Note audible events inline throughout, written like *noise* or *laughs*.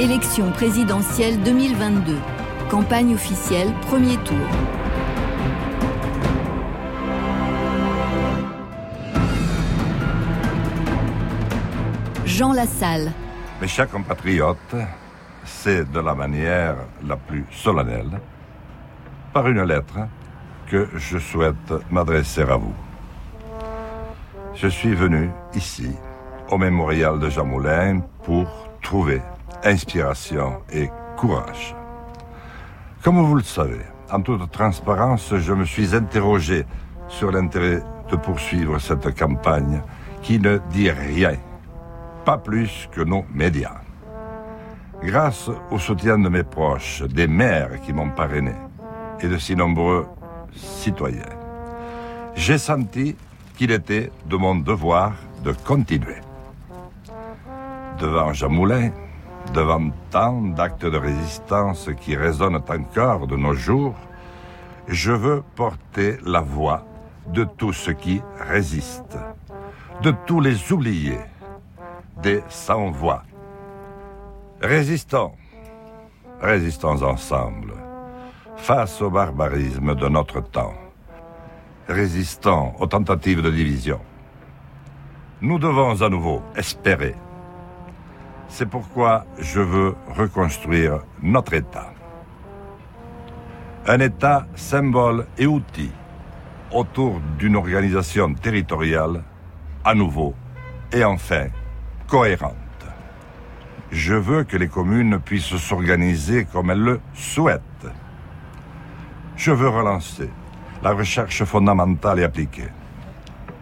Élection présidentielle 2022. Campagne officielle, premier tour. Jean Lassalle. Mes chers compatriotes, c'est de la manière la plus solennelle, par une lettre, que je souhaite m'adresser à vous. Je suis venu ici, au mémorial de Jean Moulin, pour trouver inspiration et courage. Comme vous le savez, en toute transparence, je me suis interrogé sur l'intérêt de poursuivre cette campagne qui ne dit rien, pas plus que nos médias. Grâce au soutien de mes proches, des maires qui m'ont parrainé et de si nombreux citoyens, j'ai senti qu'il était de mon devoir de continuer. Devant Jean Moulin, devant tant d'actes de résistance qui résonnent encore de nos jours, je veux porter la voix de tous ceux qui résistent, de tous les oubliés, des sans-voix. Résistons, résistons ensemble, face au barbarisme de notre temps. Résistons aux tentatives de division. Nous devons à nouveau espérer c'est pourquoi je veux reconstruire notre État. Un État symbole et outil autour d'une organisation territoriale à nouveau et enfin cohérente. Je veux que les communes puissent s'organiser comme elles le souhaitent. Je veux relancer la recherche fondamentale et appliquée.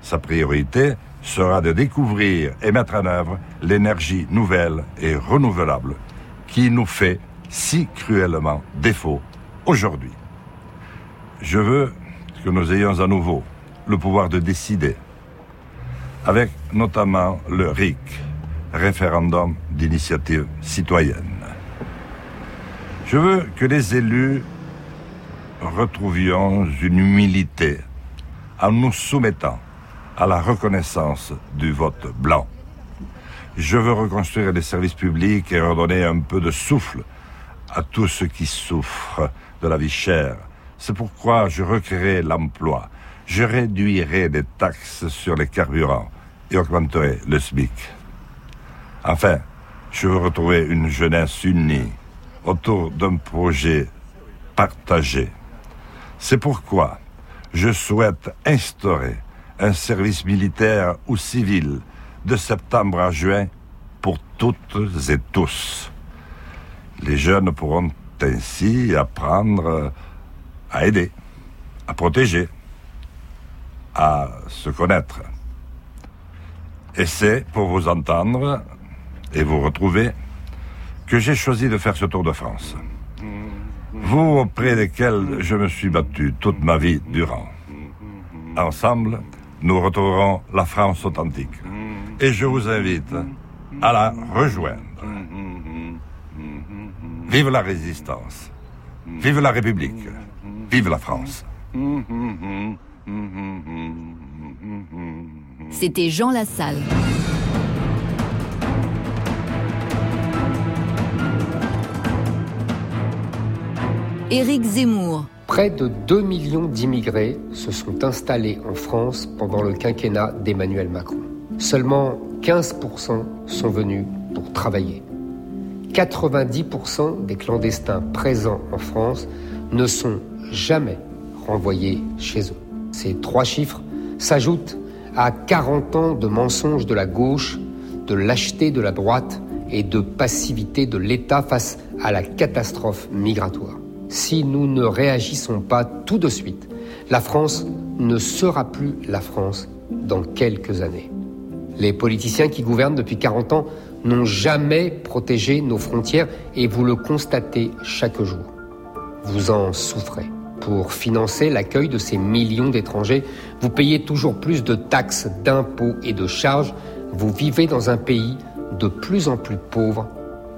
Sa priorité sera de découvrir et mettre en œuvre l'énergie nouvelle et renouvelable qui nous fait si cruellement défaut aujourd'hui. Je veux que nous ayons à nouveau le pouvoir de décider, avec notamment le RIC, référendum d'initiative citoyenne. Je veux que les élus retrouvions une humilité en nous soumettant à la reconnaissance du vote blanc. Je veux reconstruire les services publics et redonner un peu de souffle à tous ceux qui souffrent de la vie chère. C'est pourquoi je recréerai l'emploi. Je réduirai les taxes sur les carburants et augmenterai le SMIC. Enfin, je veux retrouver une jeunesse unie autour d'un projet partagé. C'est pourquoi je souhaite instaurer un service militaire ou civil de septembre à juin pour toutes et tous. Les jeunes pourront ainsi apprendre à aider, à protéger, à se connaître. Et c'est pour vous entendre et vous retrouver que j'ai choisi de faire ce tour de France. Vous auprès desquels je me suis battu toute ma vie durant. Ensemble, nous retrouverons la France authentique. Et je vous invite à la rejoindre. Vive la résistance. Vive la République. Vive la France. C'était Jean Lassalle. Éric Zemmour. Près de 2 millions d'immigrés se sont installés en France pendant le quinquennat d'Emmanuel Macron. Seulement 15% sont venus pour travailler. 90% des clandestins présents en France ne sont jamais renvoyés chez eux. Ces trois chiffres s'ajoutent à 40 ans de mensonges de la gauche, de lâcheté de la droite et de passivité de l'État face à la catastrophe migratoire si nous ne réagissons pas tout de suite, la France ne sera plus la France dans quelques années. Les politiciens qui gouvernent depuis 40 ans n'ont jamais protégé nos frontières et vous le constatez chaque jour. Vous en souffrez. Pour financer l'accueil de ces millions d'étrangers, vous payez toujours plus de taxes, d'impôts et de charges. Vous vivez dans un pays de plus en plus pauvre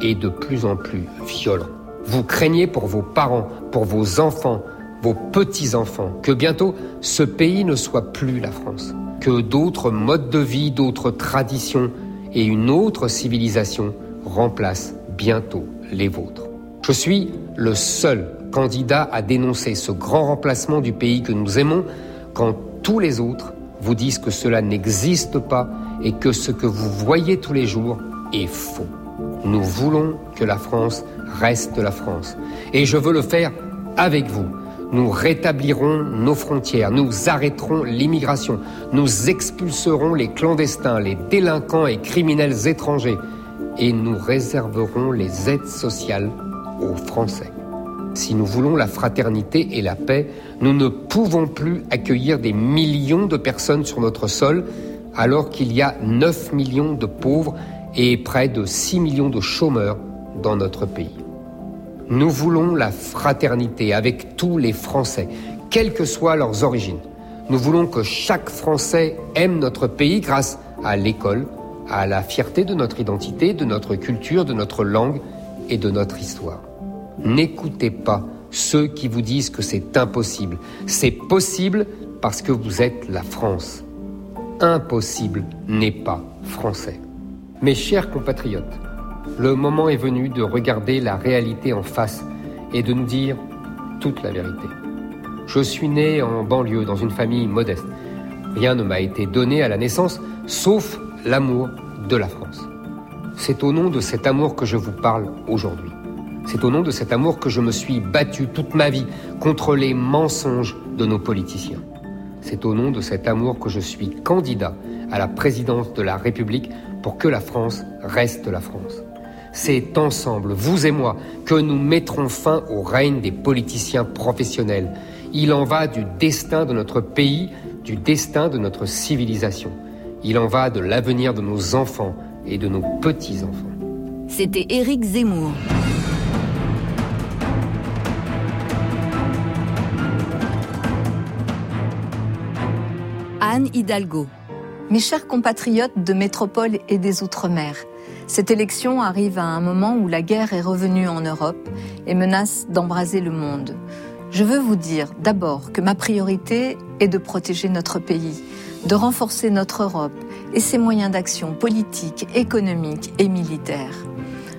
et de plus en plus violent. Vous craignez pour vos parents, pour vos enfants, vos petits-enfants, que bientôt ce pays ne soit plus la France, que d'autres modes de vie, d'autres traditions et une autre civilisation remplacent bientôt les vôtres. Je suis le seul candidat à dénoncer ce grand remplacement du pays que nous aimons quand tous les autres vous disent que cela n'existe pas et que ce que vous voyez tous les jours est faux. Nous voulons que la France reste la France. Et je veux le faire avec vous. Nous rétablirons nos frontières, nous arrêterons l'immigration, nous expulserons les clandestins, les délinquants et criminels étrangers, et nous réserverons les aides sociales aux Français. Si nous voulons la fraternité et la paix, nous ne pouvons plus accueillir des millions de personnes sur notre sol alors qu'il y a 9 millions de pauvres et près de 6 millions de chômeurs dans notre pays. Nous voulons la fraternité avec tous les Français, quelles que soient leurs origines. Nous voulons que chaque Français aime notre pays grâce à l'école, à la fierté de notre identité, de notre culture, de notre langue et de notre histoire. N'écoutez pas ceux qui vous disent que c'est impossible. C'est possible parce que vous êtes la France. Impossible n'est pas français. Mes chers compatriotes, le moment est venu de regarder la réalité en face et de nous dire toute la vérité. Je suis né en banlieue dans une famille modeste. Rien ne m'a été donné à la naissance sauf l'amour de la France. C'est au nom de cet amour que je vous parle aujourd'hui. C'est au nom de cet amour que je me suis battu toute ma vie contre les mensonges de nos politiciens. C'est au nom de cet amour que je suis candidat à la présidence de la République pour que la France reste la France. C'est ensemble, vous et moi, que nous mettrons fin au règne des politiciens professionnels. Il en va du destin de notre pays, du destin de notre civilisation. Il en va de l'avenir de nos enfants et de nos petits-enfants. C'était Éric Zemmour. Anne Hidalgo. Mes chers compatriotes de métropole et des Outre-mer, cette élection arrive à un moment où la guerre est revenue en Europe et menace d'embraser le monde. Je veux vous dire d'abord que ma priorité est de protéger notre pays, de renforcer notre Europe et ses moyens d'action politiques, économiques et militaires.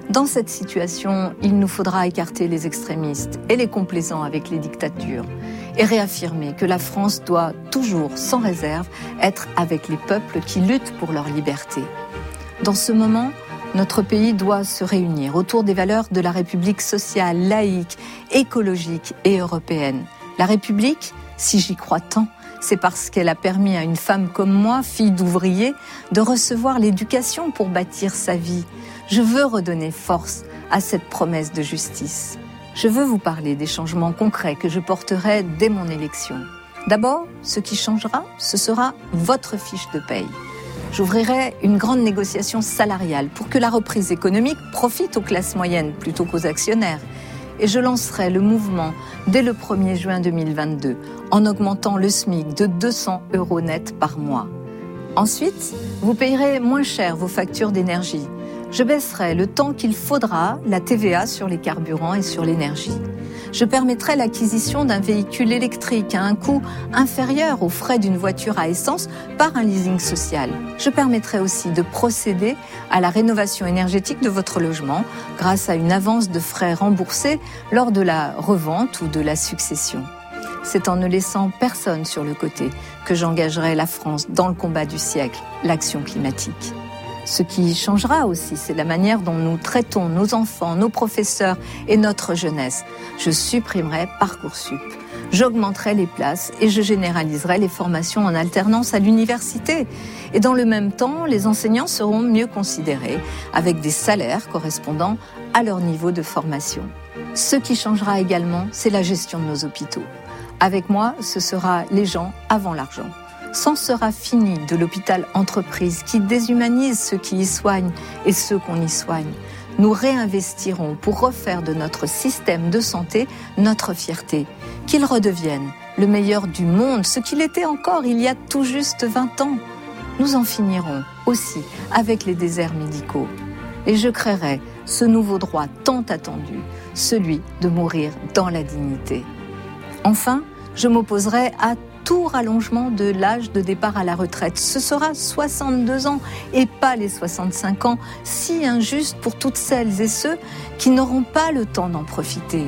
Dans cette situation, il nous faudra écarter les extrémistes et les complaisants avec les dictatures et réaffirmer que la France doit toujours, sans réserve, être avec les peuples qui luttent pour leur liberté. Dans ce moment, notre pays doit se réunir autour des valeurs de la République sociale, laïque, écologique et européenne. La République, si j'y crois tant, c'est parce qu'elle a permis à une femme comme moi, fille d'ouvrier, de recevoir l'éducation pour bâtir sa vie. Je veux redonner force à cette promesse de justice. Je veux vous parler des changements concrets que je porterai dès mon élection. D'abord, ce qui changera, ce sera votre fiche de paye. J'ouvrirai une grande négociation salariale pour que la reprise économique profite aux classes moyennes plutôt qu'aux actionnaires. Et je lancerai le mouvement dès le 1er juin 2022 en augmentant le SMIC de 200 euros net par mois. Ensuite, vous payerez moins cher vos factures d'énergie je baisserai le temps qu'il faudra la TVA sur les carburants et sur l'énergie. Je permettrai l'acquisition d'un véhicule électrique à un coût inférieur aux frais d'une voiture à essence par un leasing social. Je permettrai aussi de procéder à la rénovation énergétique de votre logement grâce à une avance de frais remboursés lors de la revente ou de la succession. C'est en ne laissant personne sur le côté que j'engagerai la France dans le combat du siècle, l'action climatique. Ce qui changera aussi, c'est la manière dont nous traitons nos enfants, nos professeurs et notre jeunesse. Je supprimerai Parcoursup. J'augmenterai les places et je généraliserai les formations en alternance à l'université. Et dans le même temps, les enseignants seront mieux considérés avec des salaires correspondant à leur niveau de formation. Ce qui changera également, c'est la gestion de nos hôpitaux. Avec moi, ce sera les gens avant l'argent. S'en sera fini de l'hôpital entreprise qui déshumanise ceux qui y soignent et ceux qu'on y soigne. Nous réinvestirons pour refaire de notre système de santé notre fierté, qu'il redevienne le meilleur du monde, ce qu'il était encore il y a tout juste 20 ans. Nous en finirons aussi avec les déserts médicaux. Et je créerai ce nouveau droit tant attendu, celui de mourir dans la dignité. Enfin, je m'opposerai à tout rallongement de l'âge de départ à la retraite. Ce sera 62 ans et pas les 65 ans, si injuste pour toutes celles et ceux qui n'auront pas le temps d'en profiter.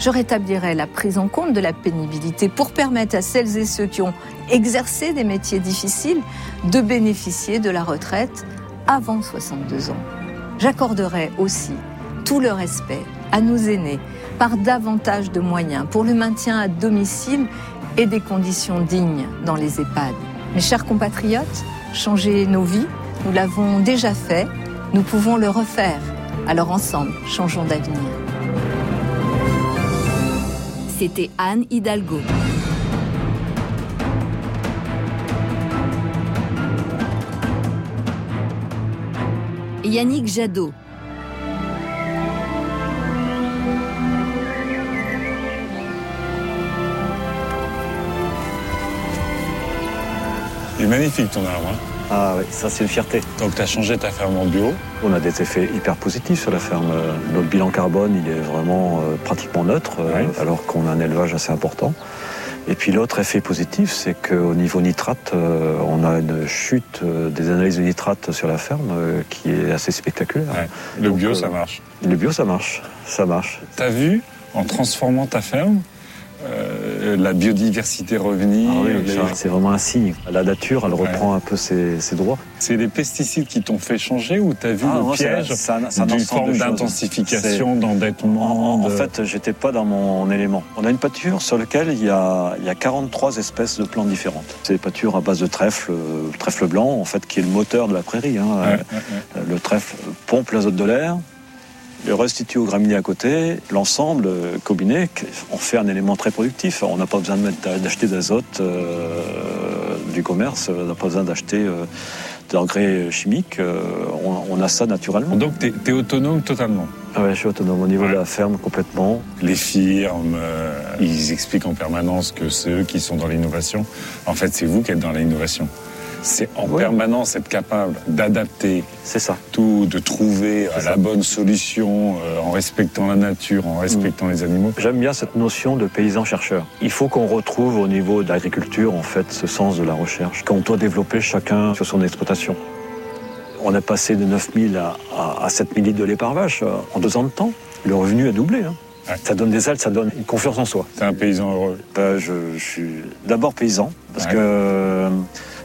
Je rétablirai la prise en compte de la pénibilité pour permettre à celles et ceux qui ont exercé des métiers difficiles de bénéficier de la retraite avant 62 ans. J'accorderai aussi tout le respect à nos aînés par davantage de moyens pour le maintien à domicile et des conditions dignes dans les EHPAD. Mes chers compatriotes, changer nos vies, nous l'avons déjà fait, nous pouvons le refaire. Alors ensemble, changeons d'avenir. C'était Anne Hidalgo. Yannick Jadot. Il est magnifique ton arbre. Hein ah oui, ça c'est une fierté. Donc tu as changé ta ferme en bio On a des effets hyper positifs sur la ferme. Notre bilan carbone, il est vraiment euh, pratiquement neutre, euh, alors qu'on a un élevage assez important. Et puis l'autre effet positif, c'est qu'au niveau nitrate, euh, on a une chute des analyses de nitrate sur la ferme qui est assez spectaculaire. Le bio, ça marche. Le bio, ça marche. Ça marche. T'as vu, en transformant ta ferme, euh, la biodiversité revenir. Ah c'est vraiment un signe. La nature, elle reprend un peu ses, droits. C'est les pesticides qui t'ont fait changer ou t'as vu ah, le piège d'une forme d'intensification, d'endettement En, fait, j'étais pas dans mon élément. On a une pâture sur laquelle il y a, il y a 43 espèces de plantes différentes. C'est des pâtures à base de trèfle, le trèfle blanc, en fait, qui est le moteur de la prairie. Hein. le trèfle pompe l'azote de l'air, le restitue au graminées à côté, l'ensemble euh, combiné, on fait un élément très productif. On n'a pas besoin d'acheter d'azote euh, du commerce, on n'a pas besoin d'acheter euh, d'engrais chimiques, on, a ça naturellement. Donc tu es, autonome totalement? Ah ouais, je suis autonome au niveau de la ferme complètement. Les firmes, ils expliquent en permanence que ceux qui sont dans l'innovation, en fait c'est vous qui êtes dans l'innovation c'est en permanence être capable d'adapter ça. tout, de trouver la bonne solution euh, en respectant la nature, en respectant mm. les animaux. J'aime bien cette notion de paysan-chercheur. Il faut qu'on retrouve au niveau de l'agriculture, en fait, ce sens de la recherche, qu'on doit développer chacun sur son exploitation. On est passé de 9000 à, à, 7000 litres de lait par vache euh, en deux ans de temps. Le revenu a doublé. Hein. Ça donne des ailes, ça donne une confiance en soi. C'est un paysan heureux. Ben, je, suis d'abord paysan, parce que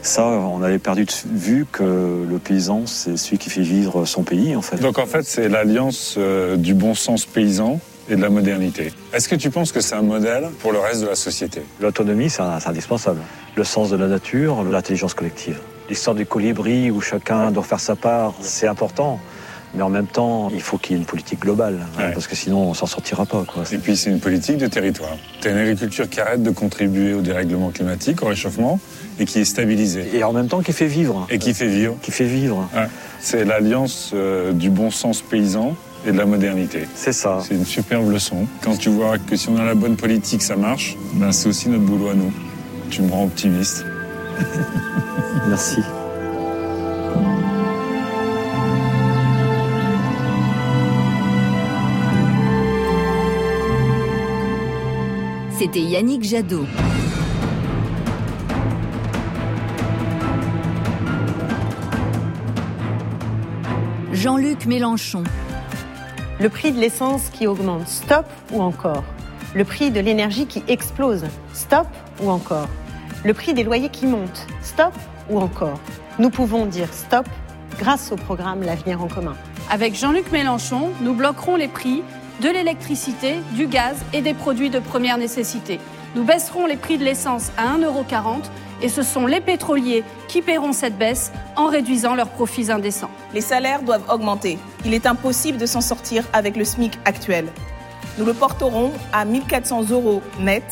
ça, on avait perdu de vue que le paysan, c'est celui qui fait vivre son pays, en fait. Donc en fait, c'est l'alliance euh, du bon sens paysan et de la modernité. Est-ce que tu penses que c'est un modèle pour le reste de la société? L'autonomie, c'est indispensable. Le sens de la nature, l'intelligence collective. L'histoire du colibri où chacun doit faire sa part, c'est important. Mais en même temps, il faut qu'il y ait une politique globale, hein, parce que sinon on s'en sortira pas. Quoi. Et puis c'est une politique de territoire. Tu as une agriculture qui arrête de contribuer au dérèglement climatique, au réchauffement, et qui est stabilisée. Et en même temps qui fait vivre. Et qui fait vivre. Qui fait vivre. C'est l'alliance euh, du bon sens paysan et de la modernité. C'est ça. C'est une superbe leçon. Quand tu vois que si on a la bonne politique, ça marche, ben c'est aussi notre boulot à nous. Tu me rends optimiste. *laughs* Merci. C'était Yannick Jadot. Jean-Luc Mélenchon. Le prix de l'essence qui augmente, stop ou encore? Le prix de l'énergie qui explose, stop ou encore? Le prix des loyers qui monte, stop ou encore? Nous pouvons dire stop grâce au programme L'avenir en commun. Avec Jean-Luc Mélenchon, nous bloquerons les prix de l'électricité, du gaz et des produits de première nécessité. Nous baisserons les prix de l'essence à 1,40€ et ce sont les pétroliers qui paieront cette baisse en réduisant leurs profits indécents. Les salaires doivent augmenter. Il est impossible de s'en sortir avec le SMIC actuel. Nous le porterons à 1400 euros net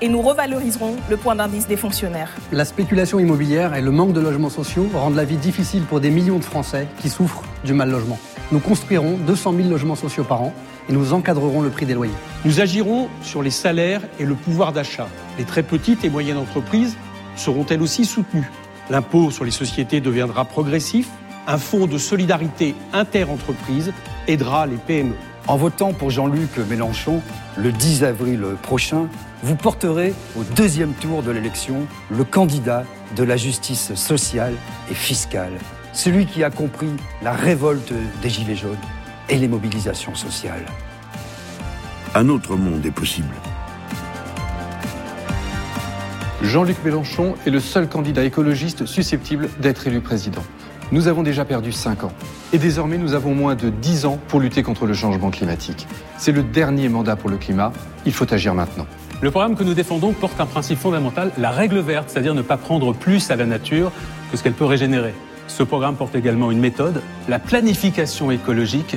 et nous revaloriserons le point d'indice des fonctionnaires. La spéculation immobilière et le manque de logements sociaux rendent la vie difficile pour des millions de Français qui souffrent du mal logement. Nous construirons 200 000 logements sociaux par an et nous encadrerons le prix des loyers. Nous agirons sur les salaires et le pouvoir d'achat. Les très petites et moyennes entreprises seront elles aussi soutenues. L'impôt sur les sociétés deviendra progressif. Un fonds de solidarité inter-entreprise aidera les PME. En votant pour Jean-Luc Mélenchon le 10 avril prochain, vous porterez au deuxième tour de l'élection le candidat de la justice sociale et fiscale, celui qui a compris la révolte des Gilets jaunes et les mobilisations sociales. Un autre monde est possible. Jean-Luc Mélenchon est le seul candidat écologiste susceptible d'être élu président. Nous avons déjà perdu 5 ans. Et désormais, nous avons moins de 10 ans pour lutter contre le changement climatique. C'est le dernier mandat pour le climat. Il faut agir maintenant. Le programme que nous défendons porte un principe fondamental, la règle verte, c'est-à-dire ne pas prendre plus à la nature que ce qu'elle peut régénérer. Ce programme porte également une méthode, la planification écologique,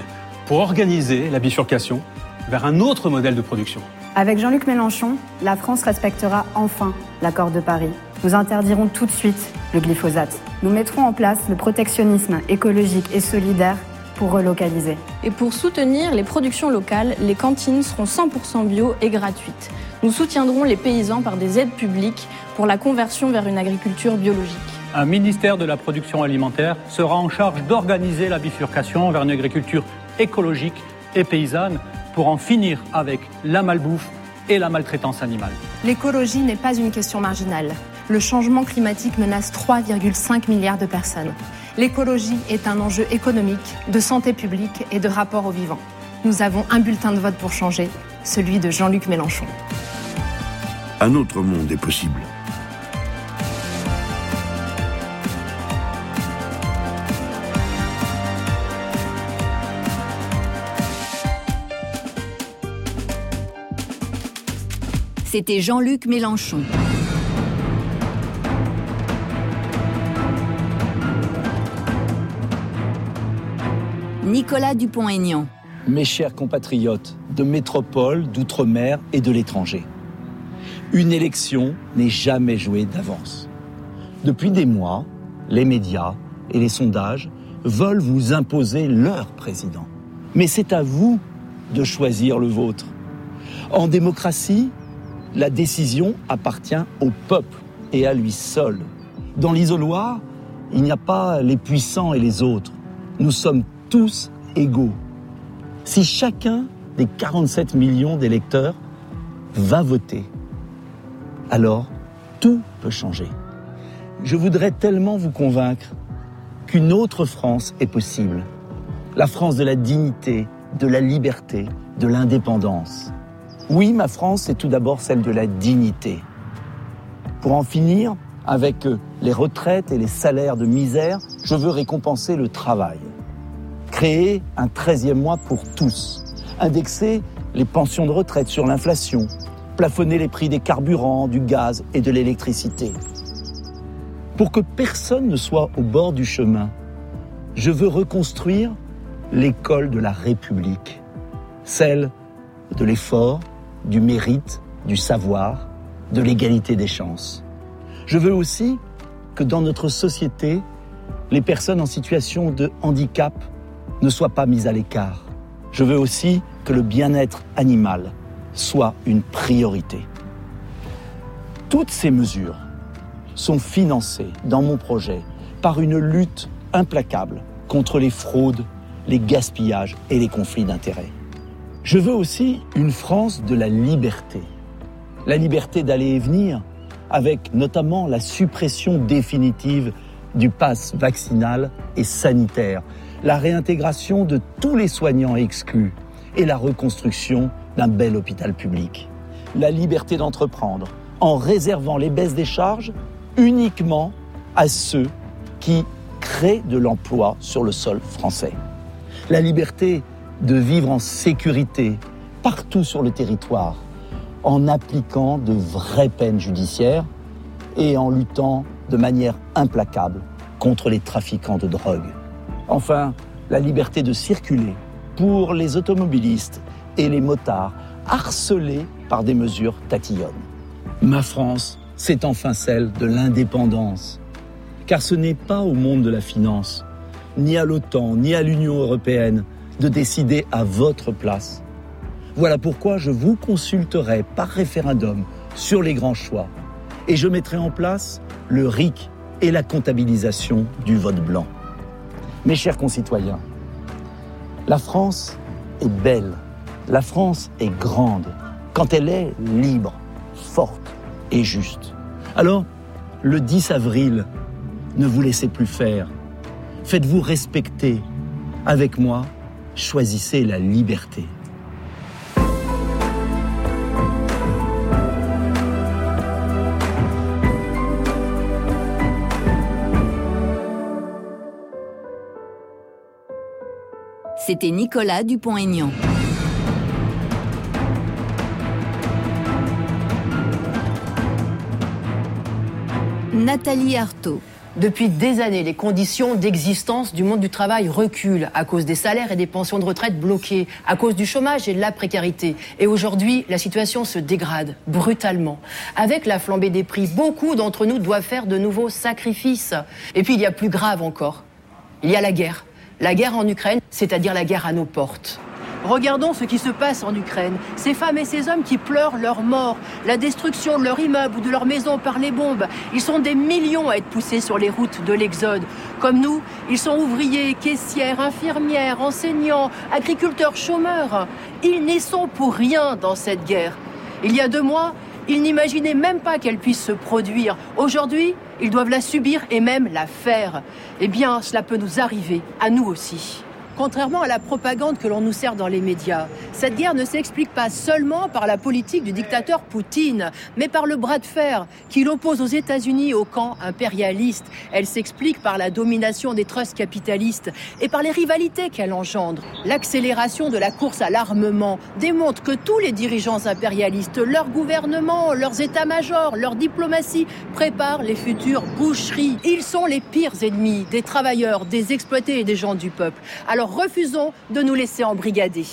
pour organiser la bifurcation vers un autre modèle de production. Avec Jean-Luc Mélenchon, la France respectera enfin l'accord de Paris. Nous interdirons tout de suite le glyphosate. Nous mettrons en place le protectionnisme écologique et solidaire pour relocaliser. Et pour soutenir les productions locales, les cantines seront 100% bio et gratuites. Nous soutiendrons les paysans par des aides publiques pour la conversion vers une agriculture biologique. Un ministère de la production alimentaire sera en charge d'organiser la bifurcation vers une agriculture écologique et paysanne pour en finir avec la malbouffe et la maltraitance animale. L'écologie n'est pas une question marginale. Le changement climatique menace 3,5 milliards de personnes. L'écologie est un enjeu économique, de santé publique et de rapport au vivant. Nous avons un bulletin de vote pour changer, celui de Jean-Luc Mélenchon. Un autre monde est possible. C'était Jean-Luc Mélenchon. Nicolas Dupont-Aignan. Mes chers compatriotes de métropole, d'outre-mer et de l'étranger, une élection n'est jamais jouée d'avance. Depuis des mois, les médias et les sondages veulent vous imposer leur président. Mais c'est à vous de choisir le vôtre. En démocratie, la décision appartient au peuple et à lui seul. Dans l'isoloir, il n'y a pas les puissants et les autres. Nous sommes tous égaux. Si chacun des 47 millions d'électeurs va voter, alors tout peut changer. Je voudrais tellement vous convaincre qu'une autre France est possible. La France de la dignité, de la liberté, de l'indépendance. Oui, ma France, c'est tout d'abord celle de la dignité. Pour en finir avec les retraites et les salaires de misère, je veux récompenser le travail. Créer un 13e mois pour tous. Indexer les pensions de retraite sur l'inflation. Plafonner les prix des carburants, du gaz et de l'électricité. Pour que personne ne soit au bord du chemin, je veux reconstruire l'école de la République. Celle de l'effort, du mérite, du savoir, de l'égalité des chances. Je veux aussi que dans notre société, les personnes en situation de handicap ne soient pas mises à l'écart. Je veux aussi que le bien-être animal soit une priorité. Toutes ces mesures sont financées dans mon projet par une lutte implacable contre les fraudes, les gaspillages et les conflits d'intérêts. Je veux aussi une France de la liberté. La liberté d'aller et venir, avec notamment la suppression définitive du pass vaccinal et sanitaire, la réintégration de tous les soignants exclus et la reconstruction d'un bel hôpital public. La liberté d'entreprendre en réservant les baisses des charges uniquement à ceux qui créent de l'emploi sur le sol français. La liberté de vivre en sécurité partout sur le territoire en appliquant de vraies peines judiciaires et en luttant de manière implacable contre les trafiquants de drogue. Enfin, la liberté de circuler pour les automobilistes et les motards harcelés par des mesures tatillonnes. Ma France, c'est enfin celle de l'indépendance. Car ce n'est pas au monde de la finance, ni à l'OTAN, ni à l'Union européenne de décider à votre place. Voilà pourquoi je vous consulterai par référendum sur les grands choix et je mettrai en place le RIC et la comptabilisation du vote blanc. Mes chers concitoyens, la France est belle La France est grande quand elle est libre, forte et juste. Alors, le 10 avril, ne vous laissez plus faire. Faites-vous respecter. Avec moi, choisissez la liberté. C'était Nicolas Dupont-Aignan. Nathalie Arthaud. Depuis des années, les conditions d'existence du monde du travail reculent à cause des salaires et des pensions de retraite bloquées, à cause du chômage et de la précarité. Et aujourd'hui, la situation se dégrade brutalement. Avec la flambée des prix, beaucoup d'entre nous doivent faire de nouveaux sacrifices. Et puis il y a plus grave encore. Il y a la guerre. La guerre en Ukraine, c'est-à-dire la guerre à nos portes. Regardons ce qui se passe en Ukraine. Ces femmes et ces hommes qui pleurent leur mort, la destruction de leur immeuble ou de leur maison par les bombes. Ils sont des millions à être poussés sur les routes de l'exode. Comme nous, ils sont ouvriers, caissières, infirmières, enseignants, agriculteurs, chômeurs. Ils n'y sont pour rien dans cette guerre. Il y a deux mois, ils n'imaginaient même pas qu'elle puisse se produire. Aujourd'hui, ils doivent la subir et même la faire. Eh bien, cela peut nous arriver, à nous aussi. Contrairement à la propagande que l'on nous sert dans les médias, cette guerre ne s'explique pas seulement par la politique du dictateur Poutine, mais par le bras de fer qu'il oppose aux États-Unis au camp impérialiste. Elle s'explique par la domination des trusts capitalistes et par les rivalités qu'elle engendre. L'accélération de la course à l'armement démontre que tous les dirigeants impérialistes, leurs gouvernements, leurs états-majors, leur diplomatie préparent les futures boucheries. Ils sont les pires ennemis des travailleurs, des exploités et des gens du peuple. Alors refusons de nous laisser embrigader.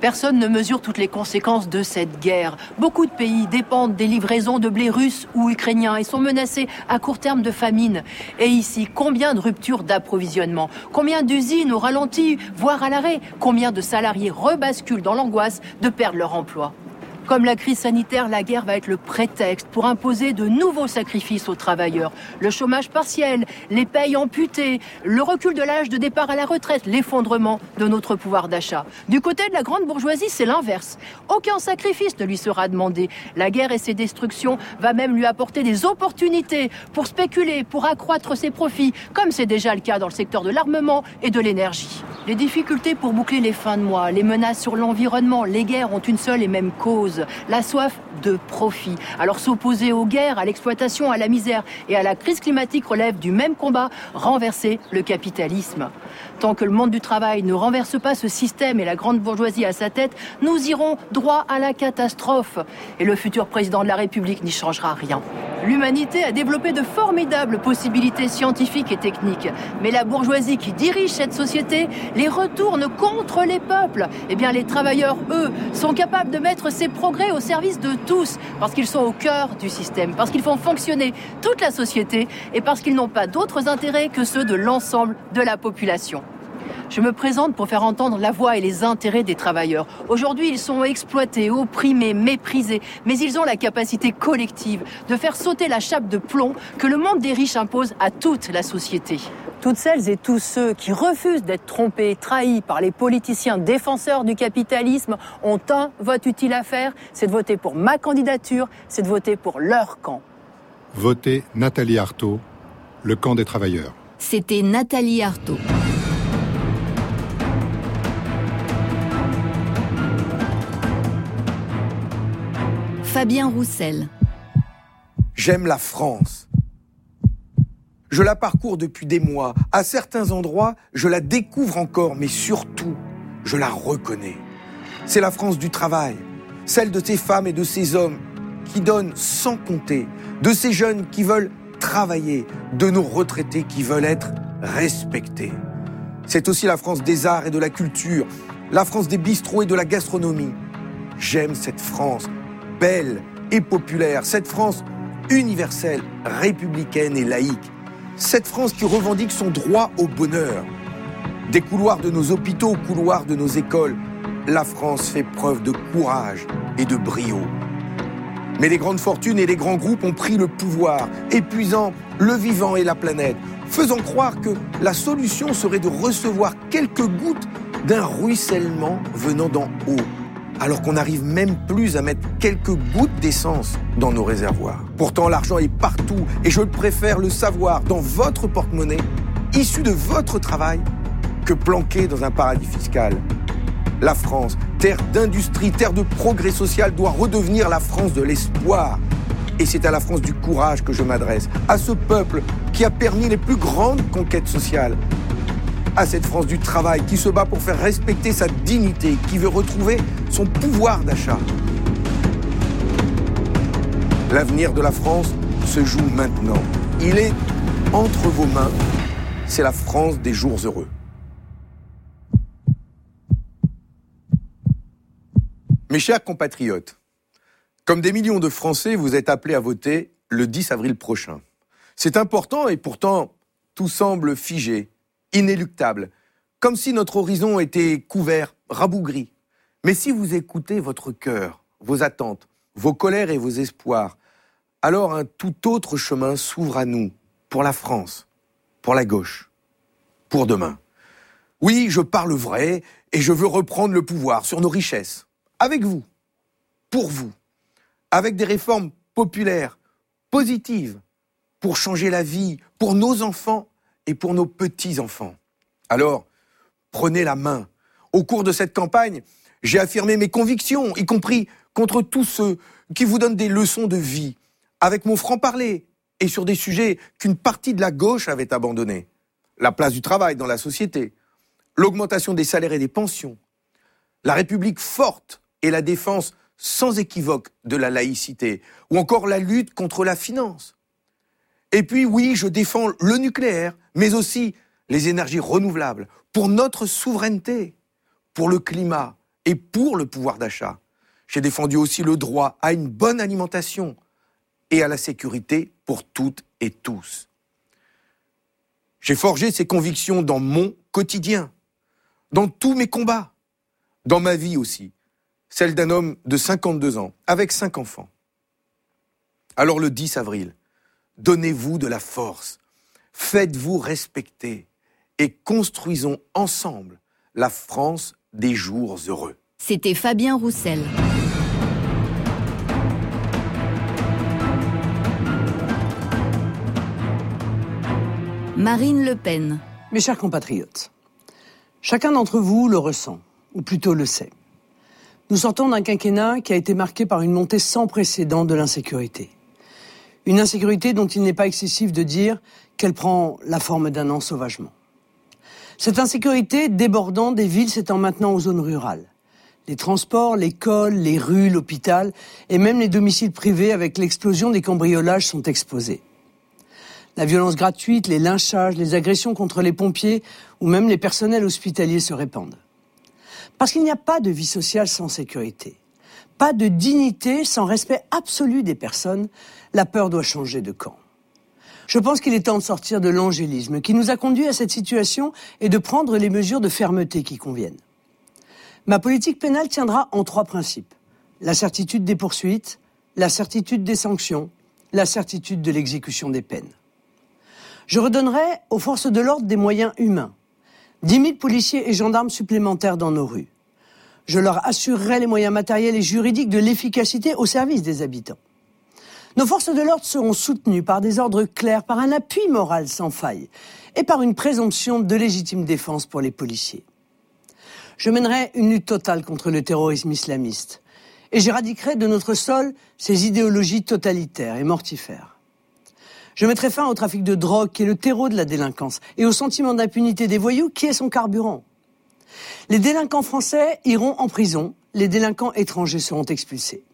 Personne ne mesure toutes les conséquences de cette guerre. Beaucoup de pays dépendent des livraisons de blé russe ou ukrainien et sont menacés à court terme de famine. Et ici, combien de ruptures d'approvisionnement? Combien d'usines au ralenti, voire à l'arrêt? Combien de salariés rebasculent dans l'angoisse de perdre leur emploi? Comme la crise sanitaire, la guerre va être le prétexte pour imposer de nouveaux sacrifices aux travailleurs. Le chômage partiel, les payes amputées, le recul de l'âge de départ à la retraite, l'effondrement de notre pouvoir d'achat. Du côté de la grande bourgeoisie, c'est l'inverse. Aucun sacrifice ne lui sera demandé. La guerre et ses destructions va même lui apporter des opportunités pour spéculer, pour accroître ses profits, comme c'est déjà le cas dans le secteur de l'armement et de l'énergie. Les difficultés pour boucler les fins de mois, les menaces sur l'environnement, les guerres ont une seule et même cause la soif de profit. Alors s'opposer aux guerres, à l'exploitation, à la misère et à la crise climatique relève du même combat, renverser le capitalisme. Tant que le monde du travail ne renverse pas ce système et la grande bourgeoisie à sa tête, nous irons droit à la catastrophe. Et le futur président de la République n'y changera rien. L'humanité a développé de formidables possibilités scientifiques et techniques. Mais la bourgeoisie qui dirige cette société les retourne contre les peuples. Eh bien, les travailleurs, eux, sont capables de mettre ces progrès au service de tous, parce qu'ils sont au cœur du système, parce qu'ils font fonctionner toute la société et parce qu'ils n'ont pas d'autres intérêts que ceux de l'ensemble de la population. Je me présente pour faire entendre la voix et les intérêts des travailleurs. Aujourd'hui, ils sont exploités, opprimés, méprisés, mais ils ont la capacité collective de faire sauter la chape de plomb que le monde des riches impose à toute la société. Toutes celles et tous ceux qui refusent d'être trompés, trahis par les politiciens défenseurs du capitalisme ont un vote utile à faire, c'est de voter pour ma candidature, c'est de voter pour leur camp. Votez Nathalie Arthaud, le camp des travailleurs. C'était Nathalie Arthaud. Fabien Roussel. J'aime la France. Je la parcours depuis des mois. À certains endroits, je la découvre encore, mais surtout, je la reconnais. C'est la France du travail, celle de ces femmes et de ces hommes qui donnent sans compter, de ces jeunes qui veulent travailler, de nos retraités qui veulent être respectés. C'est aussi la France des arts et de la culture, la France des bistrots et de la gastronomie. J'aime cette France belle et populaire, cette France universelle, républicaine et laïque, cette France qui revendique son droit au bonheur. Des couloirs de nos hôpitaux aux couloirs de nos écoles, la France fait preuve de courage et de brio. Mais les grandes fortunes et les grands groupes ont pris le pouvoir, épuisant le vivant et la planète, faisant croire que la solution serait de recevoir quelques gouttes d'un ruissellement venant d'en haut. Alors qu'on n'arrive même plus à mettre quelques gouttes d'essence dans nos réservoirs. Pourtant, l'argent est partout et je préfère le savoir dans votre porte-monnaie, issu de votre travail, que planqué dans un paradis fiscal. La France, terre d'industrie, terre de progrès social, doit redevenir la France de l'espoir. Et c'est à la France du courage que je m'adresse, à ce peuple qui a permis les plus grandes conquêtes sociales, à cette France du travail qui se bat pour faire respecter sa dignité, qui veut retrouver son pouvoir d'achat. L'avenir de la France se joue maintenant. Il est entre vos mains. C'est la France des jours heureux. Mes chers compatriotes, comme des millions de Français, vous êtes appelés à voter le 10 avril prochain. C'est important et pourtant tout semble figé, inéluctable, comme si notre horizon était couvert, rabougri. Mais si vous écoutez votre cœur, vos attentes, vos colères et vos espoirs, alors un tout autre chemin s'ouvre à nous, pour la France, pour la gauche, pour demain. Oui, je parle vrai et je veux reprendre le pouvoir sur nos richesses, avec vous, pour vous, avec des réformes populaires, positives, pour changer la vie, pour nos enfants et pour nos petits-enfants. Alors, prenez la main. Au cours de cette campagne, j'ai affirmé mes convictions, y compris contre tous ceux qui vous donnent des leçons de vie, avec mon franc-parler, et sur des sujets qu'une partie de la gauche avait abandonnés. La place du travail dans la société, l'augmentation des salaires et des pensions, la République forte et la défense sans équivoque de la laïcité, ou encore la lutte contre la finance. Et puis oui, je défends le nucléaire, mais aussi les énergies renouvelables, pour notre souveraineté, pour le climat et pour le pouvoir d'achat. J'ai défendu aussi le droit à une bonne alimentation et à la sécurité pour toutes et tous. J'ai forgé ces convictions dans mon quotidien, dans tous mes combats, dans ma vie aussi, celle d'un homme de 52 ans, avec cinq enfants. Alors le 10 avril, donnez-vous de la force, faites-vous respecter et construisons ensemble la France des jours heureux. C'était Fabien Roussel. Marine Le Pen. Mes chers compatriotes, chacun d'entre vous le ressent, ou plutôt le sait. Nous sortons d'un quinquennat qui a été marqué par une montée sans précédent de l'insécurité. Une insécurité dont il n'est pas excessif de dire qu'elle prend la forme d'un ensauvagement. Cette insécurité débordant des villes s'étend maintenant aux zones rurales. Les transports, l'école, les rues, l'hôpital et même les domiciles privés avec l'explosion des cambriolages sont exposés. La violence gratuite, les lynchages, les agressions contre les pompiers ou même les personnels hospitaliers se répandent. Parce qu'il n'y a pas de vie sociale sans sécurité, pas de dignité sans respect absolu des personnes, la peur doit changer de camp. Je pense qu'il est temps de sortir de l'angélisme qui nous a conduit à cette situation et de prendre les mesures de fermeté qui conviennent. Ma politique pénale tiendra en trois principes. La certitude des poursuites, la certitude des sanctions, la certitude de l'exécution des peines. Je redonnerai aux forces de l'ordre des moyens humains. 10 000 policiers et gendarmes supplémentaires dans nos rues. Je leur assurerai les moyens matériels et juridiques de l'efficacité au service des habitants. Nos forces de l'ordre seront soutenues par des ordres clairs, par un appui moral sans faille et par une présomption de légitime défense pour les policiers. Je mènerai une lutte totale contre le terrorisme islamiste et j'éradiquerai de notre sol ces idéologies totalitaires et mortifères. Je mettrai fin au trafic de drogue qui est le terreau de la délinquance et au sentiment d'impunité des voyous qui est son carburant. Les délinquants français iront en prison, les délinquants étrangers seront expulsés.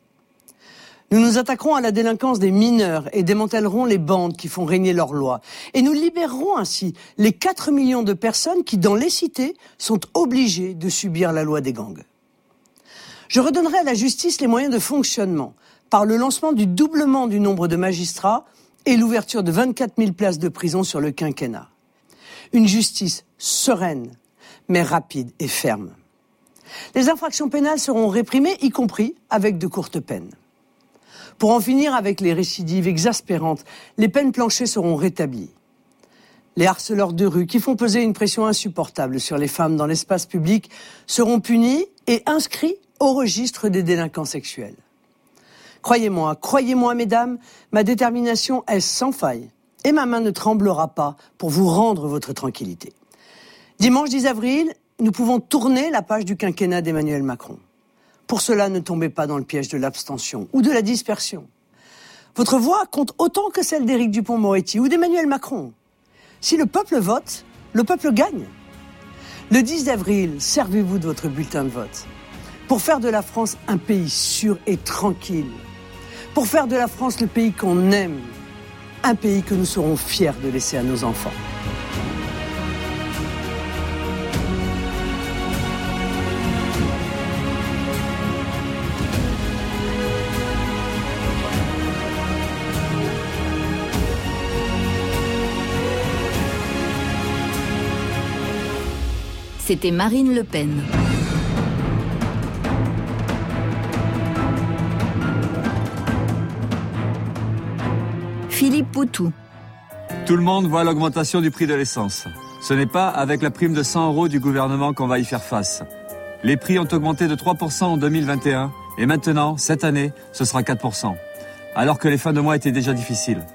Nous nous attaquerons à la délinquance des mineurs et démantèlerons les bandes qui font régner leurs lois. Et nous libérerons ainsi les 4 millions de personnes qui, dans les cités, sont obligées de subir la loi des gangs. Je redonnerai à la justice les moyens de fonctionnement par le lancement du doublement du nombre de magistrats et l'ouverture de 24 000 places de prison sur le quinquennat. Une justice sereine, mais rapide et ferme. Les infractions pénales seront réprimées, y compris avec de courtes peines. Pour en finir avec les récidives exaspérantes, les peines planchées seront rétablies. Les harceleurs de rue qui font peser une pression insupportable sur les femmes dans l'espace public seront punis et inscrits au registre des délinquants sexuels. Croyez-moi, croyez-moi, mesdames, ma détermination est sans faille et ma main ne tremblera pas pour vous rendre votre tranquillité. Dimanche 10 avril, nous pouvons tourner la page du quinquennat d'Emmanuel Macron. Pour cela, ne tombez pas dans le piège de l'abstention ou de la dispersion. Votre voix compte autant que celle d'Éric Dupont-Moretti ou d'Emmanuel Macron. Si le peuple vote, le peuple gagne. Le 10 avril, servez-vous de votre bulletin de vote pour faire de la France un pays sûr et tranquille, pour faire de la France le pays qu'on aime, un pays que nous serons fiers de laisser à nos enfants. C'était Marine Le Pen. Philippe Poutou. Tout le monde voit l'augmentation du prix de l'essence. Ce n'est pas avec la prime de 100 euros du gouvernement qu'on va y faire face. Les prix ont augmenté de 3% en 2021 et maintenant, cette année, ce sera 4%. Alors que les fins de mois étaient déjà difficiles.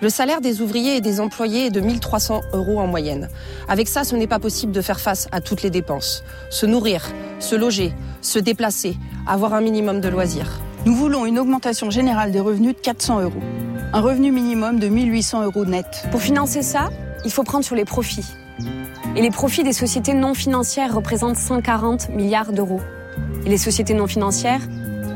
Le salaire des ouvriers et des employés est de 1300 euros en moyenne. Avec ça, ce n'est pas possible de faire face à toutes les dépenses. Se nourrir, se loger, se déplacer, avoir un minimum de loisirs. Nous voulons une augmentation générale des revenus de 400 euros. Un revenu minimum de 1800 euros net. Pour financer ça, il faut prendre sur les profits. Et les profits des sociétés non financières représentent 140 milliards d'euros. Et les sociétés non financières,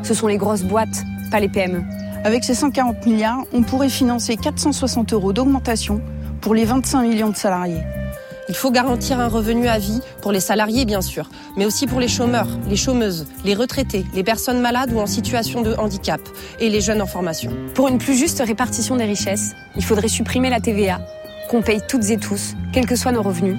ce sont les grosses boîtes, pas les PME. Avec ces 140 milliards, on pourrait financer 460 euros d'augmentation pour les 25 millions de salariés. Il faut garantir un revenu à vie pour les salariés, bien sûr, mais aussi pour les chômeurs, les chômeuses, les retraités, les personnes malades ou en situation de handicap et les jeunes en formation. Pour une plus juste répartition des richesses, il faudrait supprimer la TVA, qu'on paye toutes et tous, quels que soient nos revenus,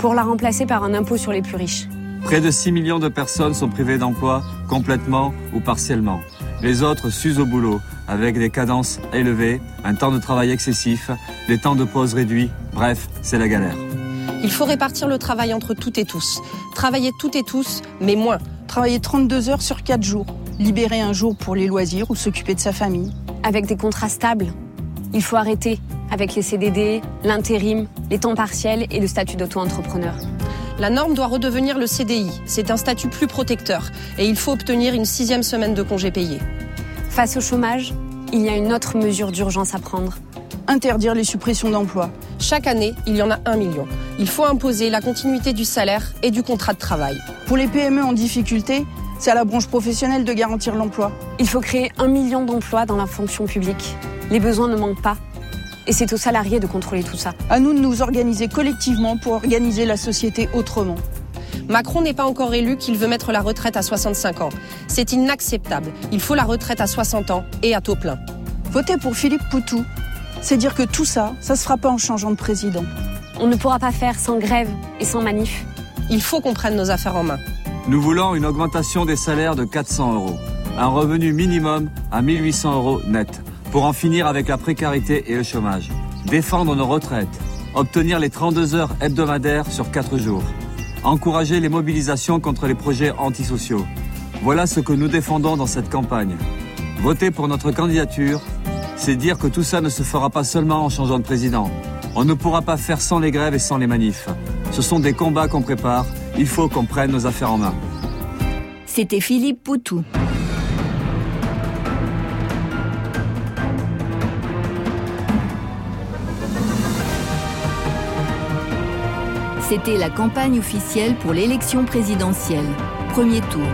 pour la remplacer par un impôt sur les plus riches. Près de 6 millions de personnes sont privées d'emploi complètement ou partiellement. Les autres s'usent au boulot avec des cadences élevées, un temps de travail excessif, des temps de pause réduits. Bref, c'est la galère. Il faut répartir le travail entre toutes et tous. Travailler toutes et tous, mais moins. Travailler 32 heures sur 4 jours. Libérer un jour pour les loisirs ou s'occuper de sa famille. Avec des contrats stables. Il faut arrêter avec les CDD, l'intérim, les temps partiels et le statut d'auto-entrepreneur. La norme doit redevenir le CDI. C'est un statut plus protecteur et il faut obtenir une sixième semaine de congé payé. Face au chômage, il y a une autre mesure d'urgence à prendre. Interdire les suppressions d'emplois. Chaque année, il y en a un million. Il faut imposer la continuité du salaire et du contrat de travail. Pour les PME en difficulté, c'est à la branche professionnelle de garantir l'emploi. Il faut créer un million d'emplois dans la fonction publique. Les besoins ne manquent pas. Et c'est aux salariés de contrôler tout ça. À nous de nous organiser collectivement pour organiser la société autrement. Macron n'est pas encore élu qu'il veut mettre la retraite à 65 ans. C'est inacceptable. Il faut la retraite à 60 ans et à taux plein. Voter pour Philippe Poutou, c'est dire que tout ça, ça se fera pas en changeant de président. On ne pourra pas faire sans grève et sans manif. Il faut qu'on prenne nos affaires en main. Nous voulons une augmentation des salaires de 400 euros. Un revenu minimum à 1800 euros net pour en finir avec la précarité et le chômage. Défendre nos retraites. Obtenir les 32 heures hebdomadaires sur 4 jours. Encourager les mobilisations contre les projets antisociaux. Voilà ce que nous défendons dans cette campagne. Voter pour notre candidature, c'est dire que tout ça ne se fera pas seulement en changeant de président. On ne pourra pas faire sans les grèves et sans les manifs. Ce sont des combats qu'on prépare. Il faut qu'on prenne nos affaires en main. C'était Philippe Poutou. C'était la campagne officielle pour l'élection présidentielle. Premier tour.